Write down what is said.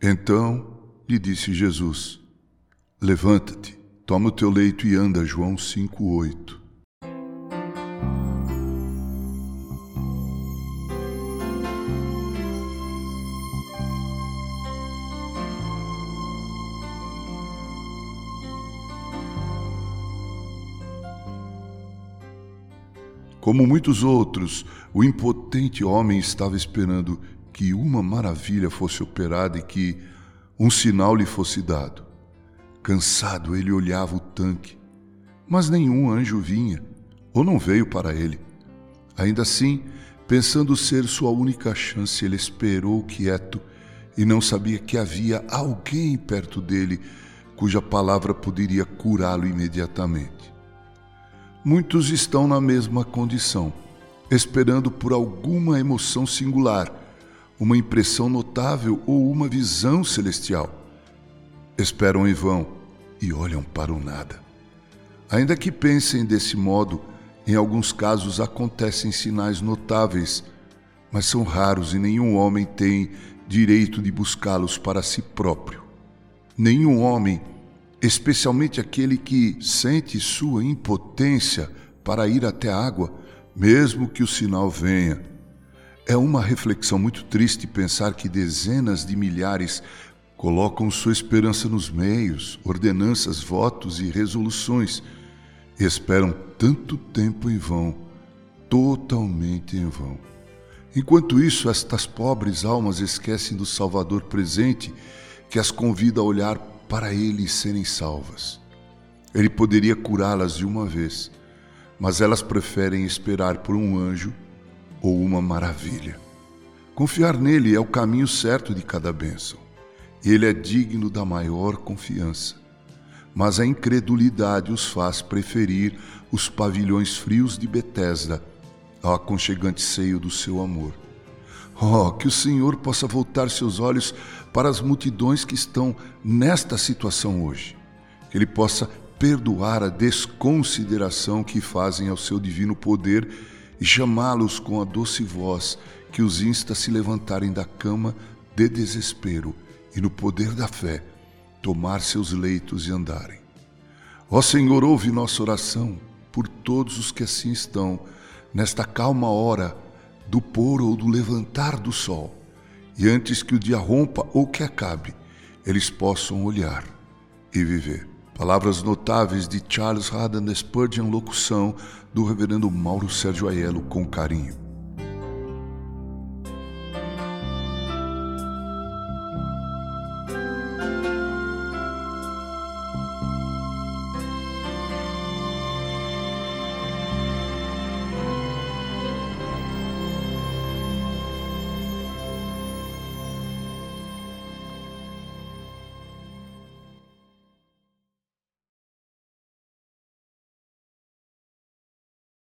Então lhe disse Jesus: Levanta-te, toma o teu leito e anda. João 5:8. Como muitos outros, o impotente homem estava esperando que uma maravilha fosse operada e que um sinal lhe fosse dado. Cansado, ele olhava o tanque, mas nenhum anjo vinha, ou não veio para ele. Ainda assim, pensando ser sua única chance, ele esperou quieto e não sabia que havia alguém perto dele cuja palavra poderia curá-lo imediatamente. Muitos estão na mesma condição, esperando por alguma emoção singular, uma impressão notável ou uma visão celestial. Esperam em vão e olham para o nada. Ainda que pensem desse modo, em alguns casos acontecem sinais notáveis, mas são raros e nenhum homem tem direito de buscá-los para si próprio. Nenhum homem especialmente aquele que sente sua impotência para ir até a água, mesmo que o sinal venha. É uma reflexão muito triste pensar que dezenas de milhares colocam sua esperança nos meios, ordenanças, votos e resoluções e esperam tanto tempo em vão, totalmente em vão. Enquanto isso, estas pobres almas esquecem do Salvador presente que as convida a olhar para eles serem salvas. Ele poderia curá-las de uma vez, mas elas preferem esperar por um anjo ou uma maravilha. Confiar nele é o caminho certo de cada bênção. Ele é digno da maior confiança. Mas a incredulidade os faz preferir os pavilhões frios de Betesda ao aconchegante seio do seu amor. Oh, que o Senhor possa voltar seus olhos para as multidões que estão nesta situação hoje. Que Ele possa perdoar a desconsideração que fazem ao seu divino poder e chamá-los com a doce voz que os insta a se levantarem da cama de desespero e no poder da fé tomar seus leitos e andarem. Ó Senhor, ouve nossa oração por todos os que assim estão, nesta calma hora do pôr ou do levantar do sol, e antes que o dia rompa ou que acabe, eles possam olhar e viver. Palavras notáveis de Charles Haddon Spurgeon, locução do reverendo Mauro Sérgio Aiello, com carinho.